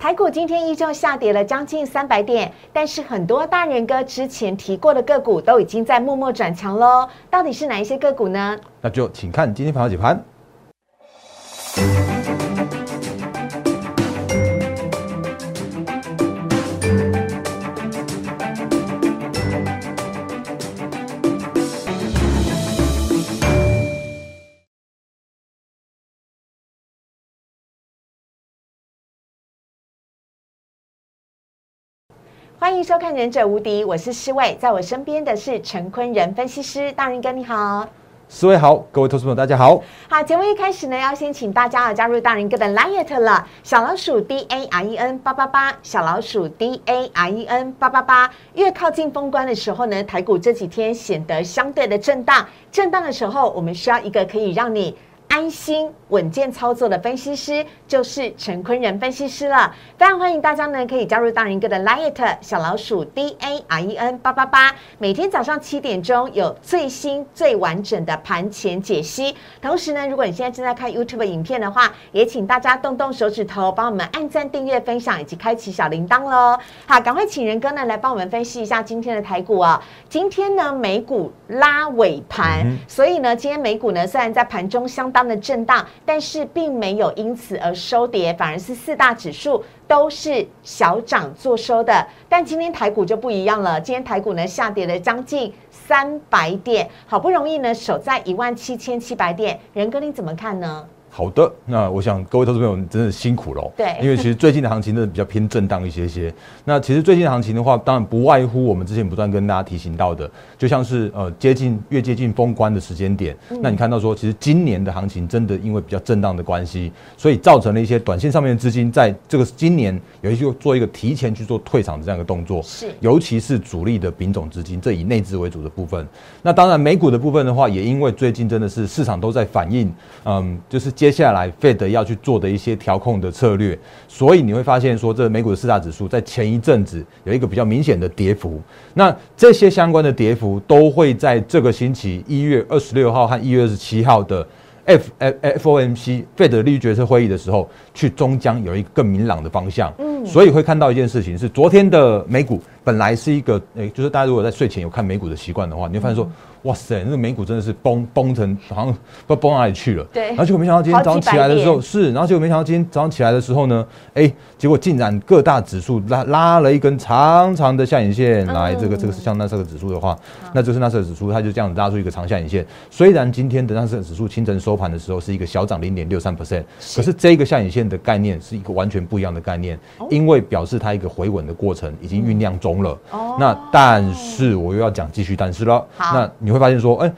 台股今天依旧下跌了将近三百点，但是很多大人哥之前提过的个股都已经在默默转强喽。到底是哪一些个股呢？那就请看今天盘后解盘。欢迎收看《忍者无敌》，我是施伟，在我身边的是陈坤仁分析师，大仁哥你好，四位好，各位投资朋友大家好。好，节目一开始呢，要先请大家啊加入大人哥的 Liet 了，小老鼠 D A R E N 八八八，小老鼠 D A R E N 八八八。越靠近封关的时候呢，台股这几天显得相对的震荡，震荡的时候，我们需要一个可以让你。安心稳健操作的分析师就是陈坤仁分析师了，非常欢迎大家呢可以加入大人哥的 Liet 小老鼠 D A R E N 八八八，每天早上七点钟有最新最完整的盘前解析。同时呢，如果你现在正在看 YouTube 影片的话，也请大家动动手指头，帮我们按赞、订阅、分享以及开启小铃铛喽。好，赶快请仁哥呢来帮我们分析一下今天的台股啊。今天呢美股拉尾盘，所以呢今天美股呢虽然在盘中相当。的震荡，但是并没有因此而收跌，反而是四大指数都是小涨做收的。但今天台股就不一样了，今天台股呢下跌了将近三百点，好不容易呢守在一万七千七百点，仁哥你怎么看呢？好的，那我想各位投资朋友真的辛苦了。对，因为其实最近的行情真的比较偏震荡一些些。那其实最近的行情的话，当然不外乎我们之前不断跟大家提醒到的，就像是呃接近越接近封关的时间点，那你看到说，其实今年的行情真的因为比较震荡的关系，所以造成了一些短线上面的资金在这个今年有一些做一个提前去做退场的这样一个动作。是，尤其是主力的品种资金，这以内资为主的部分。那当然美股的部分的话，也因为最近真的是市场都在反映，嗯，就是接下来 Fed。要去做的一些调控的策略，所以你会发现说，这美股的四大指数在前一阵子有一个比较明显的跌幅。那这些相关的跌幅都会在这个星期一月二十六号和一月二十七号的 F F F O M C Fed 利率决策会议的时候，去终将有一个更明朗的方向。嗯，所以会看到一件事情是，昨天的美股本来是一个，诶，就是大家如果在睡前有看美股的习惯的话，你会发现说。哇塞，那个美股真的是崩崩成好像不知道崩哪里去了。对，然后结果没想到今天早上起来的时候是，然后结果没想到今天早上起来的时候呢，哎，结果竟然各大指数拉拉了一根长长的下影线来，这个这个是像那这个指数的话，那就是那这个指数它就这样子拉出一个长下影线。虽然今天的那这个指数清晨收盘的时候是一个小涨零点六三 percent，可是这个下影线的概念是一个完全不一样的概念，因为表示它一个回稳的过程已经酝酿中了。哦，那但是我又要讲继续但是了，那你会发现说，哎，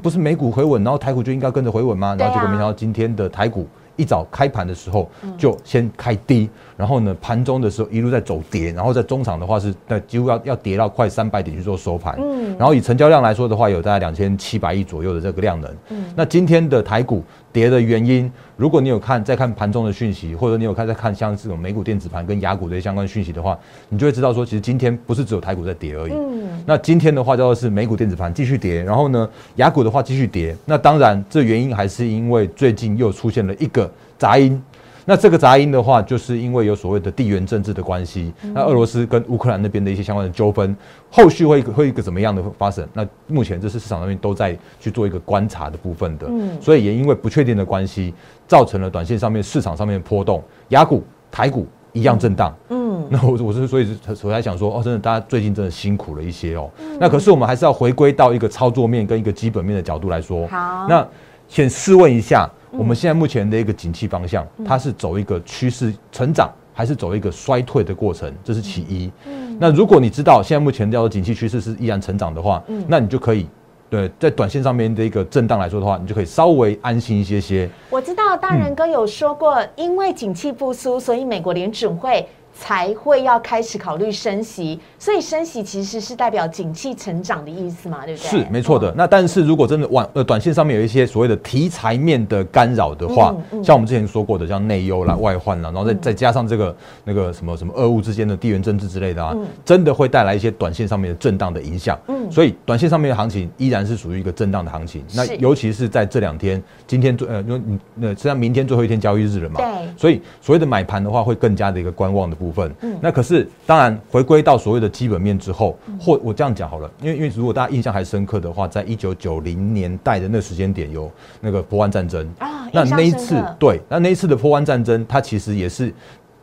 不是美股回稳，然后台股就应该跟着回稳吗？然后结果没想到今天的台股一早开盘的时候就先开低，然后呢盘中的时候一路在走跌，然后在中场的话是那几乎要要跌到快三百点去做收盘。嗯，然后以成交量来说的话，有大概两千七百亿左右的这个量能。嗯，那今天的台股。跌的原因，如果你有看在看盘中的讯息，或者你有看在看像这种美股电子盘跟雅股的相关讯息的话，你就会知道说，其实今天不是只有台股在跌而已。嗯，那今天的话叫做是美股电子盘继续跌，然后呢，雅股的话继续跌。那当然，这原因还是因为最近又出现了一个杂音。那这个杂音的话，就是因为有所谓的地缘政治的关系，那俄罗斯跟乌克兰那边的一些相关的纠纷，后续会会一个怎么样的发生？那目前这是市场上面都在去做一个观察的部分的，所以也因为不确定的关系，造成了短线上面市场上面波动，雅股、台股一样震荡。嗯，那我我是所以我才想说，哦，真的大家最近真的辛苦了一些哦。那可是我们还是要回归到一个操作面跟一个基本面的角度来说。好，那先试问一下。我们现在目前的一个景气方向，它是走一个趋势成长，还是走一个衰退的过程？这是其一。那如果你知道现在目前叫做景气趋势是依然成长的话，那你就可以对在短线上面的一个震荡来说的话，你就可以稍微安心一些些。我知道大人哥有说过，因为景气复苏，所以美国联准会。才会要开始考虑升息，所以升息其实是代表景气成长的意思嘛，对不对？是没错的。那但是如果真的晚呃短线上面有一些所谓的题材面的干扰的话，像我们之前说过的，像内忧啦、外患啦，然后再再加上这个那个什么什么俄乌之间的地缘政治之类的啊，真的会带来一些短线上面的震荡的影响。嗯，所以短线上面的行情依然是属于一个震荡的行情。那尤其是在这两天，今天最呃，因为你那实际上明天最后一天交易日了嘛，对，所以所谓的买盘的话，会更加的一个观望的部分。嗯，那可是当然回归到所谓的基本面之后，或我这样讲好了，因为因为如果大家印象还深刻的话，在一九九零年代的那时间点有那个波湾战争。啊，那那一次对，那那一次的波湾战争，它其实也是，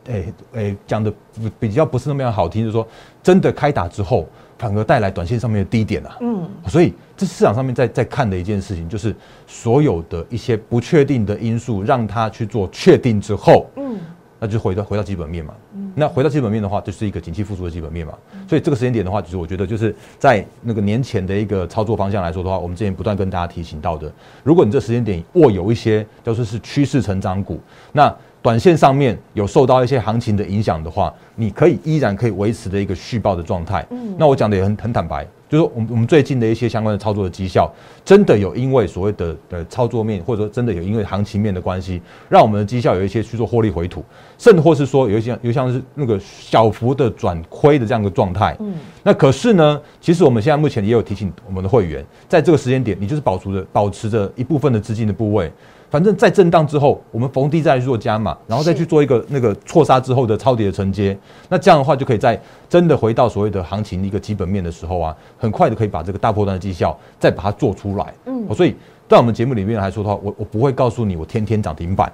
诶诶讲的比较不是那么样好听，就是说真的开打之后，反而带来短线上面的低点啊，嗯，所以这市场上面在在看的一件事情，就是所有的一些不确定的因素，让它去做确定之后，嗯。那就回到回到基本面嘛，那回到基本面的话，就是一个景气复苏的基本面嘛。所以这个时间点的话，其实我觉得就是在那个年前的一个操作方向来说的话，我们之前不断跟大家提醒到的，如果你这时间点握有一些就是是趋势成长股，那短线上面有受到一些行情的影响的话，你可以依然可以维持的一个续报的状态。嗯，那我讲的也很很坦白。就是我们我们最近的一些相关的操作的绩效，真的有因为所谓的呃操作面，或者说真的有因为行情面的关系，让我们的绩效有一些去做获利回吐，甚至或是说有一些有像是那个小幅的转亏的这样一个状态。嗯，那可是呢，其实我们现在目前也有提醒我们的会员，在这个时间点，你就是保持着保持着一部分的资金的部位。反正，在震荡之后，我们逢低再做加码，然后再去做一个那个错杀之后的超跌的承接。那这样的话，就可以在真的回到所谓的行情一个基本面的时候啊，很快的可以把这个大波段的绩效再把它做出来。嗯，所以在我们节目里面来说的话，我我不会告诉你我天天涨停板，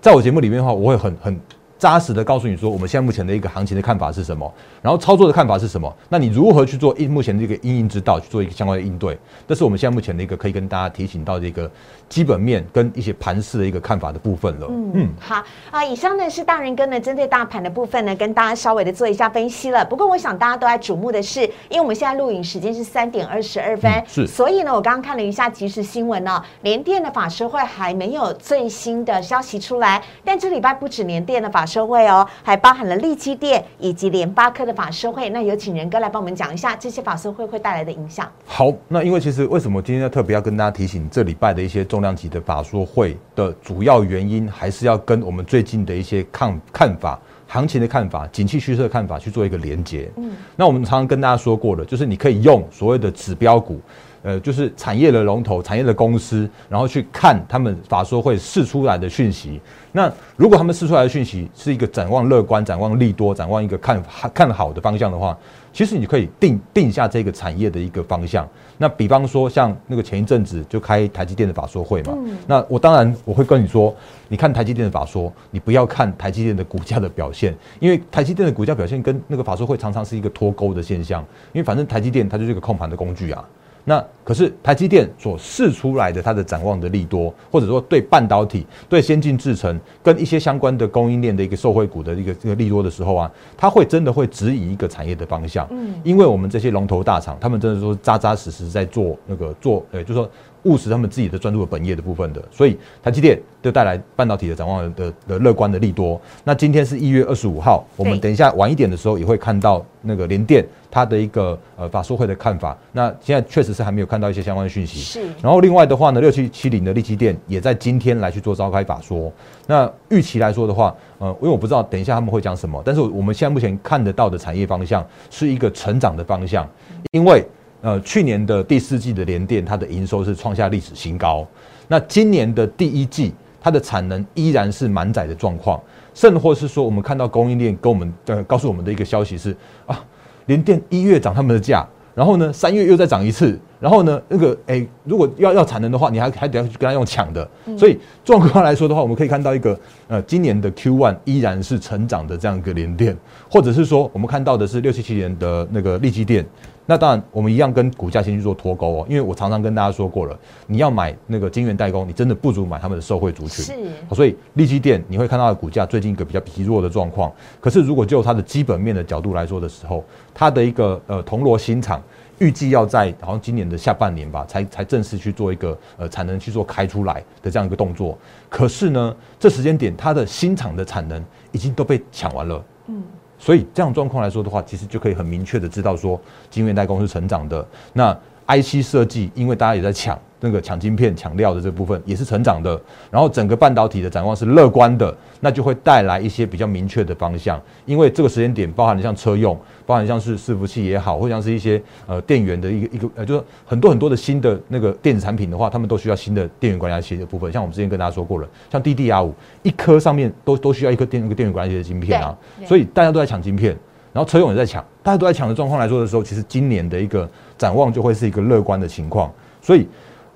在我节目里面的话，我会很很。扎实的告诉你说，我们现在目前的一个行情的看法是什么，然后操作的看法是什么？那你如何去做应目前的一个应应之道，去做一个相关的应对？这是我们现在目前的一个可以跟大家提醒到的一个基本面跟一些盘势的一个看法的部分了。嗯，嗯好啊，以上呢是大人哥呢针对大盘的部分呢，跟大家稍微的做一下分析了。不过我想大家都在瞩目的是，因为我们现在录影时间是三点二十二分，是，所以呢，我刚刚看了一下即时新闻呢，联电的法师会还没有最新的消息出来，但这礼拜不止联电的法说会哦。还包含了利基店以及联发科的法收会，那有请仁哥来帮我们讲一下这些法收会会带来的影响。好，那因为其实为什么今天要特别要跟大家提醒这礼拜的一些重量级的法说会的主要原因，还是要跟我们最近的一些看看法、行情的看法、景气趋势的看法去做一个连接。嗯，那我们常常跟大家说过的，就是你可以用所谓的指标股。呃，就是产业的龙头、产业的公司，然后去看他们法说会释出来的讯息。那如果他们释出来的讯息是一个展望乐观、展望利多、展望一个看看好的方向的话，其实你可以定定下这个产业的一个方向。那比方说，像那个前一阵子就开台积电的法说会嘛，那我当然我会跟你说，你看台积电的法说，你不要看台积电的股价的表现，因为台积电的股价表现跟那个法说会常常是一个脱钩的现象。因为反正台积电它就是一个控盘的工具啊。那可是台积电所试出来的它的展望的利多，或者说对半导体、对先进制程跟一些相关的供应链的一个受惠股的一个这个利多的时候啊，它会真的会指引一个产业的方向。嗯，因为我们这些龙头大厂，他们真的说扎扎实实在做那个做，呃，就说。务实他们自己的专注的本业的部分的，所以台积电就带来半导体的展望的的乐观的利多。那今天是一月二十五号，我们等一下晚一点的时候也会看到那个联电它的一个呃法说会的看法。那现在确实是还没有看到一些相关的讯息。是。然后另外的话呢，六七七零的利基电也在今天来去做召开法说。那预期来说的话，呃，因为我不知道等一下他们会讲什么，但是我们现在目前看得到的产业方向是一个成长的方向，因为。呃，去年的第四季的联电，它的营收是创下历史新高。那今年的第一季，它的产能依然是满载的状况，甚或是说，我们看到供应链跟我们呃告诉我们的一个消息是啊，联电一月涨他们的价，然后呢，三月又再涨一次，然后呢，那个哎，如果要要产能的话，你还还得要去跟他用抢的。所以状况来说的话，我们可以看到一个呃，今年的 Q one 依然是成长的这样一个联电，或者是说，我们看到的是六七七年的那个利基电。那当然，我们一样跟股价先去做脱钩哦，因为我常常跟大家说过了，你要买那个晶圆代工，你真的不如买他们的受惠族群。是，所以利基电你会看到的股价最近一个比较疲弱的状况。可是如果就它的基本面的角度来说的时候，它的一个呃铜锣新厂预计要在好像今年的下半年吧，才才正式去做一个呃产能去做开出来的这样一个动作。可是呢，这时间点它的新厂的产能已经都被抢完了。嗯。所以这样状况来说的话，其实就可以很明确的知道说，晶圆代工是成长的。那 IC 设计，因为大家也在抢那个抢晶片、抢料的这部分，也是成长的。然后整个半导体的展望是乐观的，那就会带来一些比较明确的方向。因为这个时间点，包含像车用，包含像是伺服器也好，或像是一些呃电源的一个一个呃，就是很多很多的新的那个电子产品的话，他们都需要新的电源管理器的部分。像我们之前跟大家说过了，像 DDR 五一颗上面都都需要一颗电那个电源管理器的晶片啊，所以大家都在抢晶片。然后车用也在抢，大家都在抢的状况来说的时候，其实今年的一个展望就会是一个乐观的情况。所以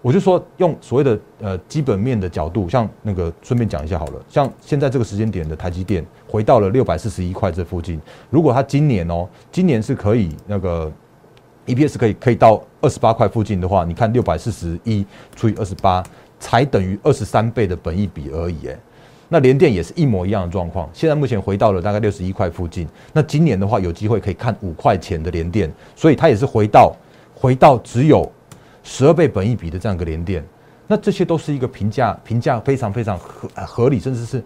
我就说，用所谓的呃基本面的角度，像那个顺便讲一下好了，像现在这个时间点的台积电回到了六百四十一块这附近，如果它今年哦，今年是可以那个 EPS 可以可以到二十八块附近的话，你看六百四十一除以二十八，才等于二十三倍的本益比而已，哎。那联电也是一模一样的状况，现在目前回到了大概六十一块附近。那今年的话，有机会可以看五块钱的联电，所以它也是回到回到只有十二倍本益比的这样一个连电。那这些都是一个评价评价非常非常合合理，甚至是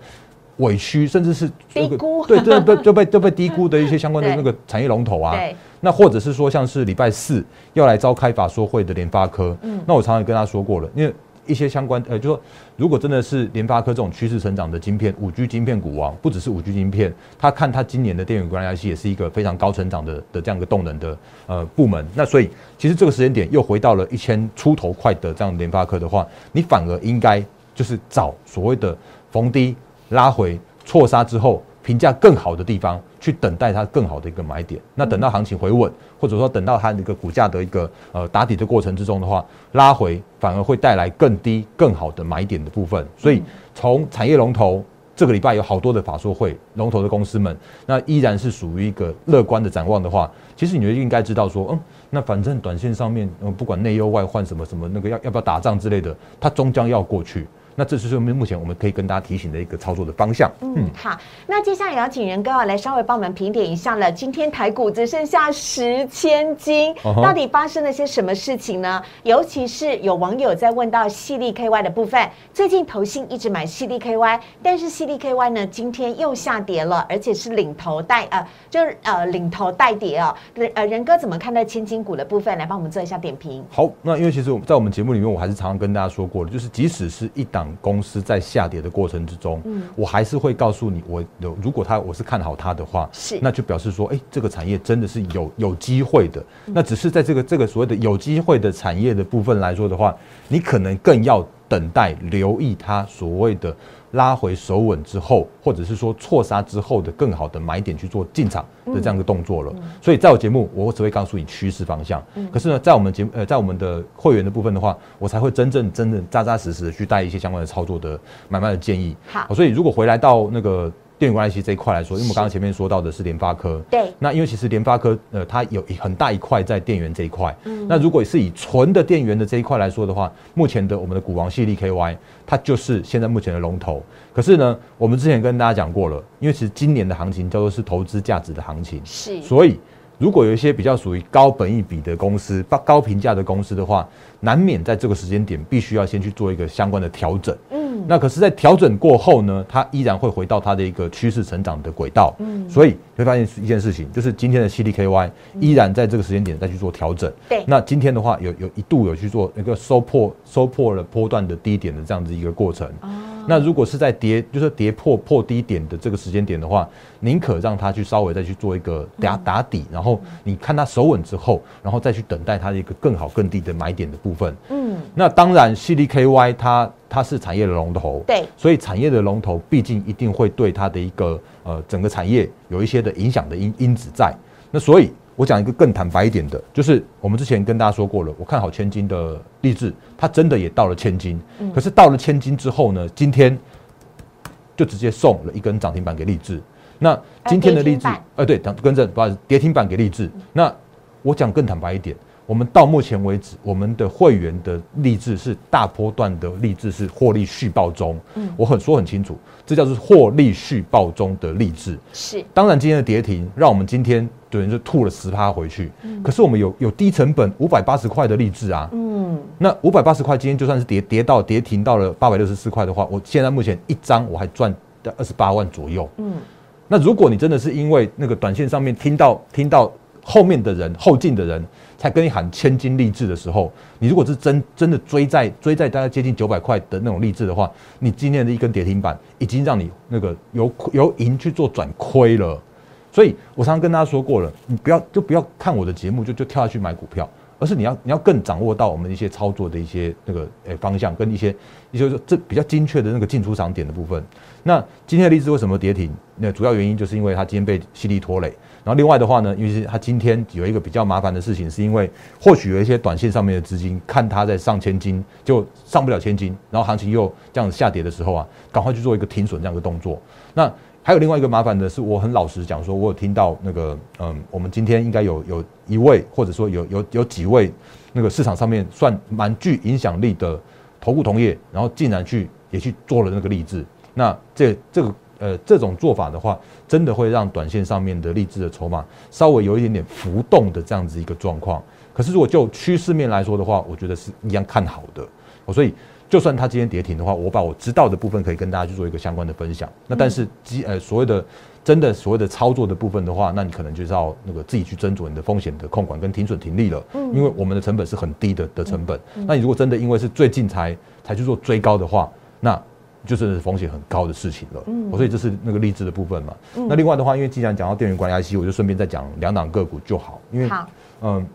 委屈，甚至是低估，对，对被就被就被低估的一些相关的 那个产业龙头啊。那或者是说，像是礼拜四要来召开法说会的联发科，嗯，那我常常跟他说过了，因为。一些相关呃，就说如果真的是联发科这种趋势成长的晶片，五 G 晶片股王，不只是五 G 晶片，他看他今年的电源管理 IC 也是一个非常高成长的的这样一个动能的呃部门。那所以其实这个时间点又回到了一千出头块的这样联发科的话，你反而应该就是找所谓的逢低拉回错杀之后。评价更好的地方去等待它更好的一个买点，那等到行情回稳，或者说等到它的一个股价的一个呃打底的过程之中的话，拉回反而会带来更低更好的买点的部分。所以从产业龙头这个礼拜有好多的法说会，龙头的公司们，那依然是属于一个乐观的展望的话，其实你就应该知道说，嗯，那反正短线上面，嗯，不管内忧外患什么什么那个要要不要打仗之类的，它终将要过去。那这就是目前我们可以跟大家提醒的一个操作的方向。嗯，好，那接下来要请仁哥来稍微帮我们评点一下了。今天台股只剩下十千金，到底发生了些什么事情呢？尤其是有网友在问到细粒 KY 的部分，最近投信一直买细粒 KY，但是细粒 KY 呢今天又下跌了，而且是领头带呃，就是呃领头带跌哦。呃，仁哥怎么看待千金股的部分？来帮我们做一下点评。好，那因为其实我们在我们节目里面，我还是常常跟大家说过的，就是即使是一档。公司在下跌的过程之中，嗯，我还是会告诉你，我有如果他我是看好他的话，是那就表示说，哎，这个产业真的是有有机会的。那只是在这个这个所谓的有机会的产业的部分来说的话，你可能更要等待留意它所谓的。拉回手稳之后，或者是说错杀之后的更好的买点去做进场的这样一个动作了。所以在我节目，我只会告诉你趋势方向。可是呢，在我们节目呃，在我们的会员的部分的话，我才会真正真正扎扎实实的去带一些相关的操作的买卖的建议。好，所以如果回来到那个。电源管理器这一块来说，因为我们刚刚前面说到的是联发科，对，那因为其实联发科呃，它有很大一块在电源这一块，嗯，那如果是以纯的电源的这一块来说的话，目前的我们的股王系列 KY，它就是现在目前的龙头。可是呢，我们之前跟大家讲过了，因为其实今年的行情叫做是投资价值的行情，是，所以如果有一些比较属于高本益比的公司、高高评价的公司的话，难免在这个时间点必须要先去做一个相关的调整。那可是，在调整过后呢，它依然会回到它的一个趋势成长的轨道。嗯，所以会发现一件事情，就是今天的 CDKY 依然在这个时间点再去做调整。对，那今天的话，有有一度有去做一个收破收破了波段的低点的这样子一个过程。哦，那如果是在跌，就是跌破破低点的这个时间点的话，宁可让它去稍微再去做一个打打底，然后你看它守稳之后，然后再去等待它的一个更好更低的买点的部分。嗯，那当然 CDKY 它。它是产业的龙头，对，所以产业的龙头毕竟一定会对它的一个呃整个产业有一些的影响的因因子在。那所以我讲一个更坦白一点的，就是我们之前跟大家说过了，我看好千金的励志，它真的也到了千金。嗯。可是到了千金之后呢，今天就直接送了一根涨停板给励志。那今天的励志，呃，对，等更正，不好意思，跌停板给励志。那我讲更坦白一点。我们到目前为止，我们的会员的励志是大波段的励志是获利续报中。嗯，我很说很清楚，这叫做获利续报中的励志。是，当然今天的跌停让我们今天等于就吐了十趴回去。嗯，可是我们有有低成本五百八十块的励志啊。嗯，那五百八十块今天就算是跌跌到跌停到了八百六十四块的话，我现在目前一张我还赚二十八万左右。嗯。那如果你真的是因为那个短线上面听到听到后面的人后进的人才跟你喊千金励志的时候，你如果是真真的追在追在大概接近九百块的那种励志的话，你今天的一根跌停板已经让你那个由由盈去做转亏了。所以我常常跟大家说过了，你不要就不要看我的节目就就跳下去买股票。而是你要你要更掌握到我们一些操作的一些那个诶方向跟一些，也就是这比较精确的那个进出场点的部分。那今天的例子为什么跌停？那主要原因就是因为它今天被犀利拖累。然后另外的话呢，因为是它今天有一个比较麻烦的事情，是因为或许有一些短线上面的资金看它在上千金就上不了千金，然后行情又这样子下跌的时候啊，赶快去做一个停损这样的动作。那还有另外一个麻烦的是，我很老实讲说，我有听到那个，嗯，我们今天应该有有一位，或者说有有有几位，那个市场上面算蛮具影响力的投顾同业，然后竟然去也去做了那个励志。那这这个呃这种做法的话，真的会让短线上面的励志的筹码稍微有一点点浮动的这样子一个状况。可是如果就趋势面来说的话，我觉得是一样看好的。所以。就算它今天跌停的话，我把我知道的部分可以跟大家去做一个相关的分享。那但是基呃所谓的真的所谓的操作的部分的话，那你可能就是要那个自己去斟酌你的风险的控管跟停损停利了。嗯，因为我们的成本是很低的的成本。那你如果真的因为是最近才才去做追高的话，那就是风险很高的事情了。嗯，所以这是那个励志的部分嘛。那另外的话，因为既然讲到电源管理 IC，我就顺便再讲两档个股就好。因为嗯，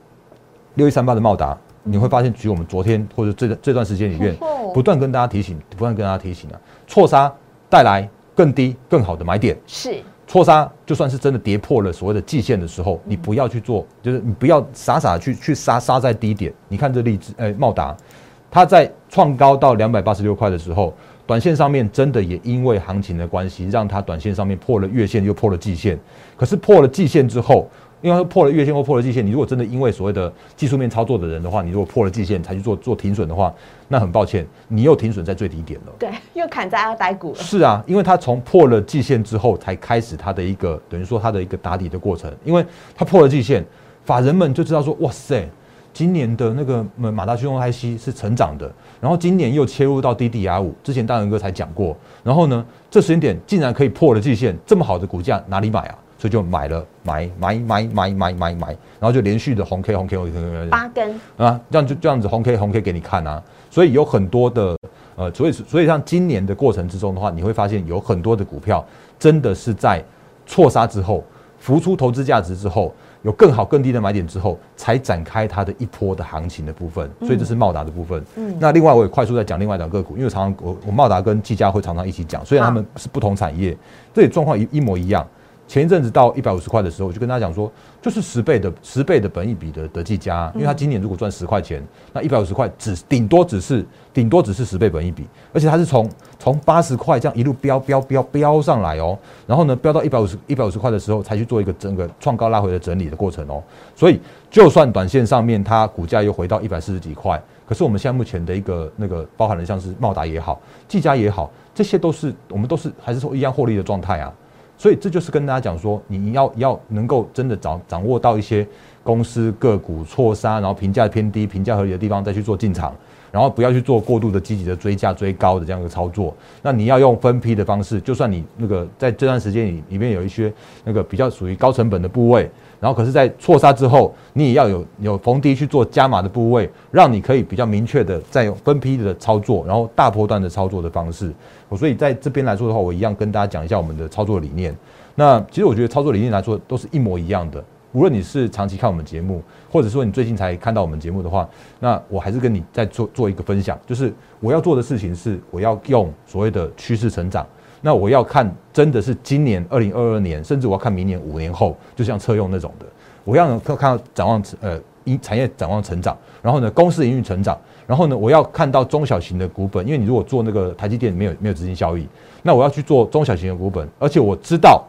六一三八的茂达。你会发现，举我们昨天或者这这段时间里面，不断跟大家提醒，不断跟大家提醒啊，错杀带来更低、更好的买点。是错杀，就算是真的跌破了所谓的季线的时候，你不要去做，就是你不要傻傻去去杀杀在低点。你看这例子，哎，茂达，它在创高到两百八十六块的时候，短线上面真的也因为行情的关系，让它短线上面破了月线，又破了季线。可是破了季线之后，因为破了月线或破了季线，你如果真的因为所谓的技术面操作的人的话，你如果破了季线才去做做停损的话，那很抱歉，你又停损在最低点了。对，又砍在阿呆股了。是啊，因为它从破了季线之后才开始它的一个等于说它的一个打底的过程，因为它破了季线，法人们就知道说，哇塞，今年的那个马达驱动 IC 是成长的，然后今年又切入到 DDR 五，之前大仁哥才讲过，然后呢，这时间点竟然可以破了季线，这么好的股价哪里买啊？所以就买了，买买买买买买买，然后就连续的红 K 红 K 红 K 八根啊，这样就这样子红 K 红 K 给你看啊。所以有很多的呃，所以所以像今年的过程之中的话，你会发现有很多的股票真的是在错杀之后，浮出投资价值之后，有更好更低的买点之后，才展开它的一波的行情的部分。所以这是茂达的部分。嗯，那另外我也快速在讲另外两个股，因为常常我我茂达跟技嘉会常常一起讲，虽然他们是不同产业，这里状况一一模一样。前一阵子到一百五十块的时候，我就跟他讲说，就是十倍的十倍的本益比的德技嘉，因为他今年如果赚十块钱，那一百五十块只顶多只是顶多只是十倍本益比，而且它是从从八十块这样一路飙飙飙飙上来哦，然后呢飙到一百五十一百五十块的时候才去做一个整个创高拉回的整理的过程哦，所以就算短线上面它股价又回到一百四十几块，可是我们现在目前的一个那个包含了像是茂达也好，技嘉也好，这些都是我们都是还是说一样获利的状态啊。所以这就是跟大家讲说，你要要能够真的掌掌握到一些公司个股错杀，然后评价偏低、评价合理的地方再去做进场，然后不要去做过度的积极的追价追高的这样一个操作。那你要用分批的方式，就算你那个在这段时间里里面有一些那个比较属于高成本的部位。然后，可是，在错杀之后，你也要有有逢低去做加码的部位，让你可以比较明确的再用分批的操作，然后大波段的操作的方式。所以，在这边来说的话，我一样跟大家讲一下我们的操作理念。那其实我觉得操作理念来说都是一模一样的。无论你是长期看我们节目，或者说你最近才看到我们节目的话，那我还是跟你再做做一个分享，就是我要做的事情是，我要用所谓的趋势成长。那我要看，真的是今年二零二二年，甚至我要看明年五年后，就像车用那种的，我要看看到展望呃，产业展望成长，然后呢，公司营运成长，然后呢，我要看到中小型的股本，因为你如果做那个台积电没有没有资金效益，那我要去做中小型的股本，而且我知道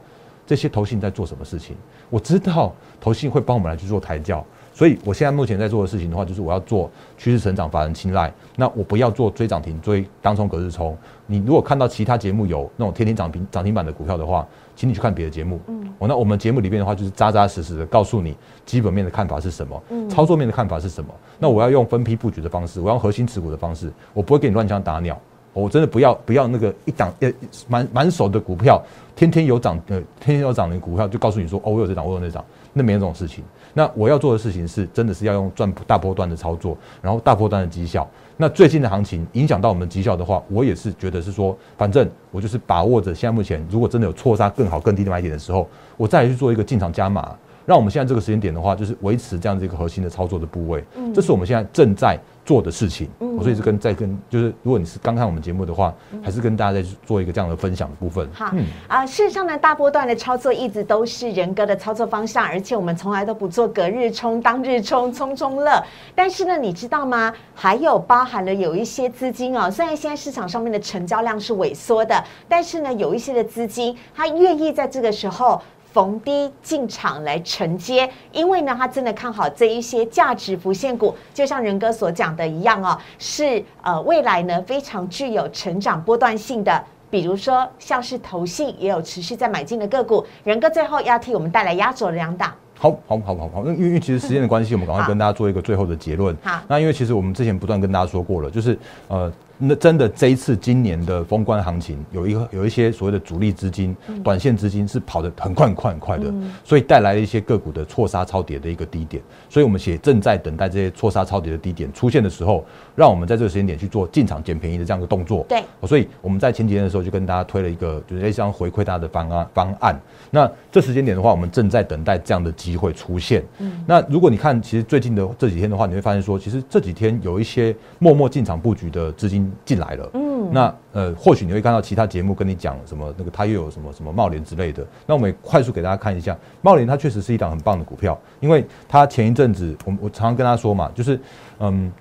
这些投信在做什么事情，我知道投信会帮我们来去做台教。所以，我现在目前在做的事情的话，就是我要做趋势成长、法人青睐。那我不要做追涨停、追当冲、隔日冲。你如果看到其他节目有那种天天涨停、涨停板的股票的话，请你去看别的节目。嗯，我那我们节目里面的话，就是扎扎实实的告诉你基本面的看法是什么，操作面的看法是什么。那我要用分批布局的方式，我要核心持股的方式，我不会给你乱枪打鸟。我真的不要不要那个一档呃满满手的股票，天天有涨呃天天有涨的股票就告诉你说哦我有这涨我有那涨，那没有这种事情。那我要做的事情是真的是要用赚大波段的操作，然后大波段的绩效。那最近的行情影响到我们绩效的话，我也是觉得是说，反正我就是把握着现在目前如果真的有错杀更好更低的买点的时候，我再去做一个进场加码。让我们现在这个时间点的话，就是维持这样子一个核心的操作的部位，嗯，这是我们现在正在做的事情，嗯，所以是跟在跟就是如果你是刚看我们节目的话，还是跟大家在做一个这样的分享的部分。好，嗯啊，事实上呢，大波段的操作一直都是人哥的操作方向，而且我们从来都不做隔日冲、当日冲、冲冲乐。但是呢，你知道吗？还有包含了有一些资金哦，虽然现在市场上面的成交量是萎缩的，但是呢，有一些的资金他愿意在这个时候。逢低进场来承接，因为呢，他真的看好这一些价值浮现股，就像仁哥所讲的一样哦，是呃未来呢非常具有成长波段性的，比如说像是投信也有持续在买进的个股。仁哥最后要替我们带来压轴的两档。好，好，好，好，好。那因为其实时间的关系，我们赶快跟大家做一个最后的结论。好，那因为其实我们之前不断跟大家说过了，就是呃。那真的这一次今年的封关行情，有一个有一些所谓的主力资金、短线资金是跑得很快很快很快的，所以带来了一些个股的错杀超跌的一个低点。所以我们也正在等待这些错杀超跌的低点出现的时候，让我们在这个时间点去做进场捡便宜的这样一个动作。对，所以我们在前几天的时候就跟大家推了一个就是类似回馈大家的方案方案。那这时间点的话，我们正在等待这样的机会出现。嗯，那如果你看其实最近的这几天的话，你会发现说，其实这几天有一些默默进场布局的资金进来了。嗯。那呃，或许你会看到其他节目跟你讲什么那个，它又有什么什么茂联之类的。那我们快速给大家看一下，茂联它确实是一档很棒的股票，因为它前一阵子，我我常常跟他说嘛，就是嗯。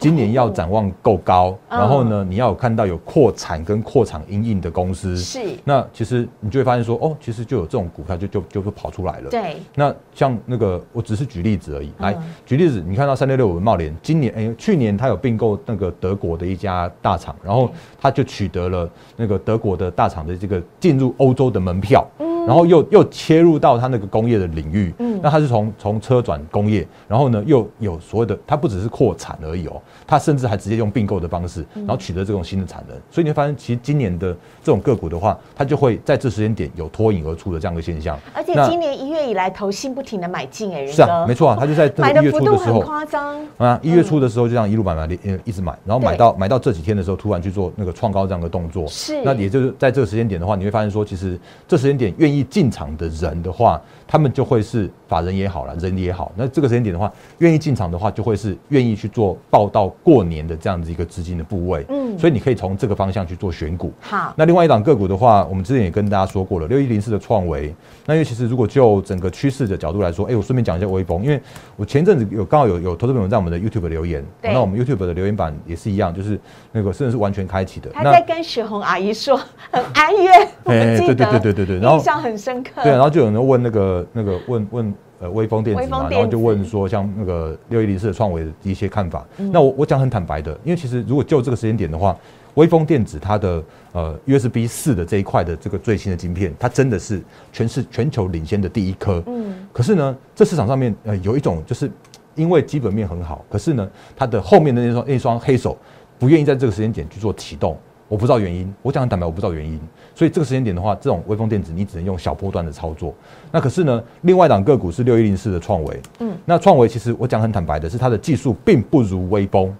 今年要展望够高，然后呢，你要有看到有扩产跟扩厂阴影的公司，是。那其实你就会发现说，哦，其实就有这种股票就就就会跑出来了。对。那像那个，我只是举例子而已。来举例子，你看到三六六五茂联，今年哎，去年它有并购那个德国的一家大厂，然后它就取得了那个德国的大厂的这个进入欧洲的门票。然后又又切入到它那个工业的领域，嗯，那它是从从车转工业，然后呢又有所谓的，它不只是扩产而已哦，它甚至还直接用并购的方式，然后取得这种新的产能，所以你会发现，其实今年的这种个股的话，它就会在这时间点有脱颖而出的这样的现象。而且今年一月以来，投信不停的买进，哎，是啊，没错啊，它就在这个一月初的时候，夸张。啊，一月初的时候就这样一路买买一直买，然后买到买到这几天的时候，突然去做那个创高这样的动作，是，那也就是在这个时间点的话，你会发现说，其实这时间点愿意进场的。人的话，他们就会是法人也好了，人也好。那这个时间点的话，愿意进场的话，就会是愿意去做报到过年的这样子一个资金的部位。嗯，所以你可以从这个方向去做选股。好，那另外一档个股的话，我们之前也跟大家说过了，六一零四的创维。那因为其实如果就整个趋势的角度来说，哎，我顺便讲一下微风，因为我前阵子有刚好有有投资朋友在我们的 YouTube 留言，那我们 YouTube 的留言板也是一样，就是那个甚至是完全开启的。他在跟雪红阿姨说很哀怨，哎，对对对对对对，然后印象很深刻。对，然后就有人问那个那个问问呃微风电子嘛，然后就问说像那个六一零四的创维的一些看法。那我我讲很坦白的，因为其实如果就这个时间点的话。微风电子它的呃 USB 四的这一块的这个最新的晶片，它真的是全是全球领先的第一颗。嗯。可是呢，这市场上面呃有一种就是因为基本面很好，可是呢，它的后面的那双那双黑手不愿意在这个时间点去做启动，我不知道原因。我讲很坦白，我不知道原因。所以这个时间点的话，这种微风电子你只能用小波段的操作。那可是呢，另外一档个股是六一零四的创维。嗯。那创维其实我讲很坦白的是，它的技术并不如微风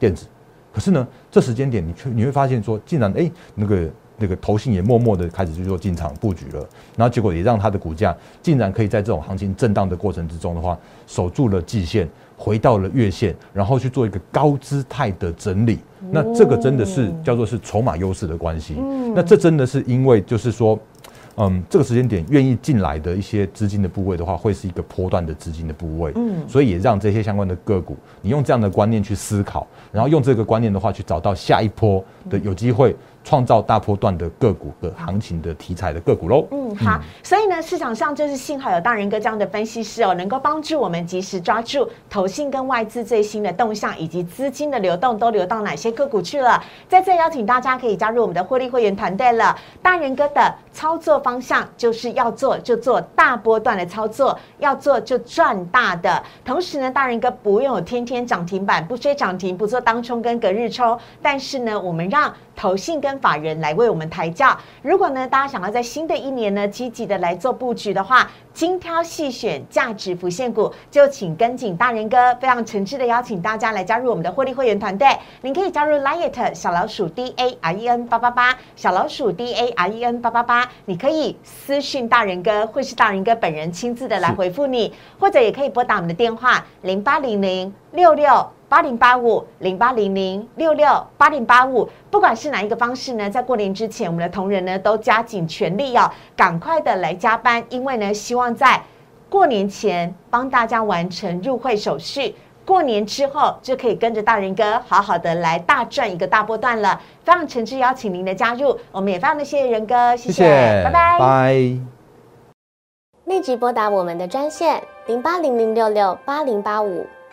电子。可是呢，这时间点你却你会发现说，竟然哎，那个那个投信也默默的开始去做进场布局了，然后结果也让它的股价竟然可以在这种行情震荡的过程之中的话，守住了季线，回到了月线，然后去做一个高姿态的整理。那这个真的是叫做是筹码优势的关系。那这真的是因为就是说。嗯，这个时间点愿意进来的一些资金的部位的话，会是一个波段的资金的部位。嗯，所以也让这些相关的个股，你用这样的观念去思考，然后用这个观念的话去找到下一波的有机会创造大波段的个股的行情的题材的个股喽。嗯，好，所以呢，市场上就是幸好有大人哥这样的分析师哦，能够帮助我们及时抓住投信跟外资最新的动向，以及资金的流动都流到哪些个股去了。在这邀请大家可以加入我们的获利会员团队了。大人哥的操作方向就是要做就做大波段的操作，要做就赚大的。同时呢，大人哥不用天天涨停板，不追涨停，不做当冲跟隔日冲，但是呢，我们让投信跟法人来为我们抬轿。如果呢，大家想要在新的一年呢，积极的来做布局的话，精挑细选价值浮现股，就请跟紧大人哥，非常诚挚的邀请大家来加入我们的获利会员团队。您可以加入 Liet 小老鼠 D A R E N 八八八，小老鼠 D A R E N 八八八，你可以私讯大人哥，会是大人哥本人亲自的来回复你，或者也可以拨打我们的电话零八零零六六。八零八五零八零零六六八零八五，不管是哪一个方式呢，在过年之前，我们的同仁呢都加紧全力要赶快的来加班，因为呢，希望在过年前帮大家完成入会手续，过年之后就可以跟着大人哥好好的来大赚一个大波段了。非常诚挚邀请您的加入，我们也非常的谢谢仁哥，谢谢，拜拜，拜。立即拨打我们的专线零八零零六六八零八五。